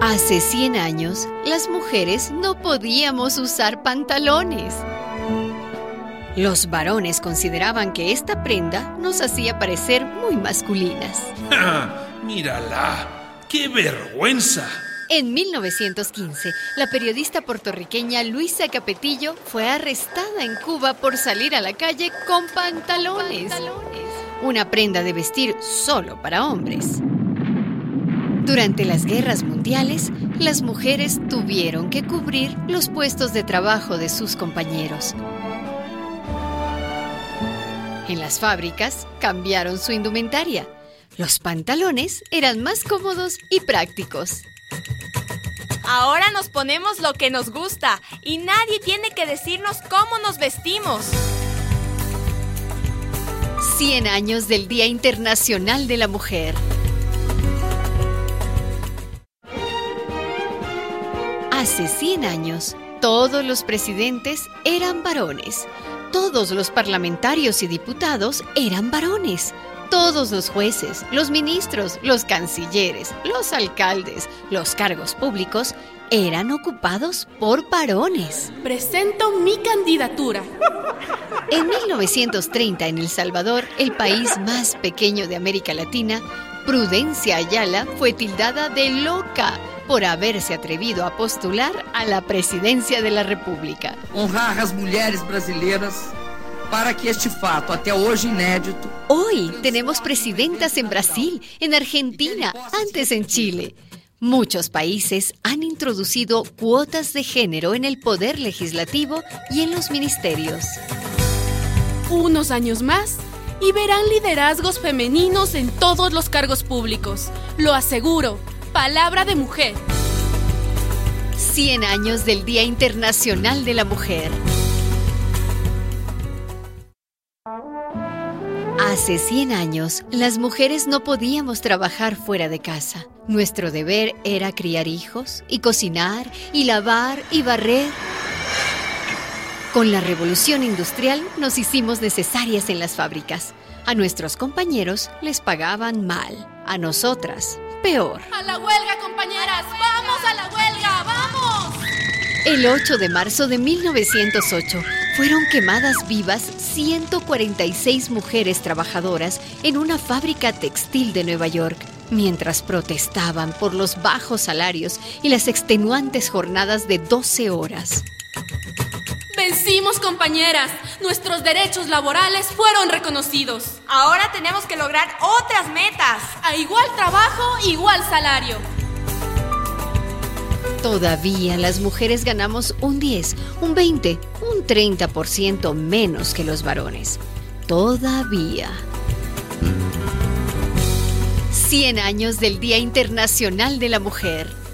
Hace 100 años, las mujeres no podíamos usar pantalones. Los varones consideraban que esta prenda nos hacía parecer muy masculinas. ¡Mírala! ¡Qué vergüenza! En 1915, la periodista puertorriqueña Luisa Capetillo fue arrestada en Cuba por salir a la calle con pantalones. Una prenda de vestir solo para hombres. Durante las guerras mundiales, las mujeres tuvieron que cubrir los puestos de trabajo de sus compañeros. En las fábricas cambiaron su indumentaria. Los pantalones eran más cómodos y prácticos. Ahora nos ponemos lo que nos gusta y nadie tiene que decirnos cómo nos vestimos. 100 años del Día Internacional de la Mujer. Hace 100 años, todos los presidentes eran varones. Todos los parlamentarios y diputados eran varones. Todos los jueces, los ministros, los cancilleres, los alcaldes, los cargos públicos eran ocupados por varones. Presento mi candidatura. En 1930 en El Salvador, el país más pequeño de América Latina, Prudencia Ayala fue tildada de loca por haberse atrevido a postular a la presidencia de la República. Honrar a las mujeres brasileiras para que este fato, até hoje inédito. Hoy tenemos presidentas en Brasil, en Argentina, antes en Chile. Muchos países han introducido cuotas de género en el poder legislativo y en los ministerios. Unos años más y verán liderazgos femeninos en todos los cargos públicos. Lo aseguro. Palabra de mujer. 100 años del Día Internacional de la Mujer. Hace 100 años, las mujeres no podíamos trabajar fuera de casa. Nuestro deber era criar hijos y cocinar y lavar y barrer. Con la revolución industrial nos hicimos necesarias en las fábricas. A nuestros compañeros les pagaban mal, a nosotras peor. A la huelga, compañeras, vamos a la huelga, vamos. El 8 de marzo de 1908 fueron quemadas vivas 146 mujeres trabajadoras en una fábrica textil de Nueva York, mientras protestaban por los bajos salarios y las extenuantes jornadas de 12 horas. Vencimos, compañeras. Nuestros derechos laborales fueron reconocidos. Ahora tenemos que lograr otras metas. A igual trabajo, igual salario. Todavía las mujeres ganamos un 10, un 20, un 30% menos que los varones. Todavía. 100 años del Día Internacional de la Mujer.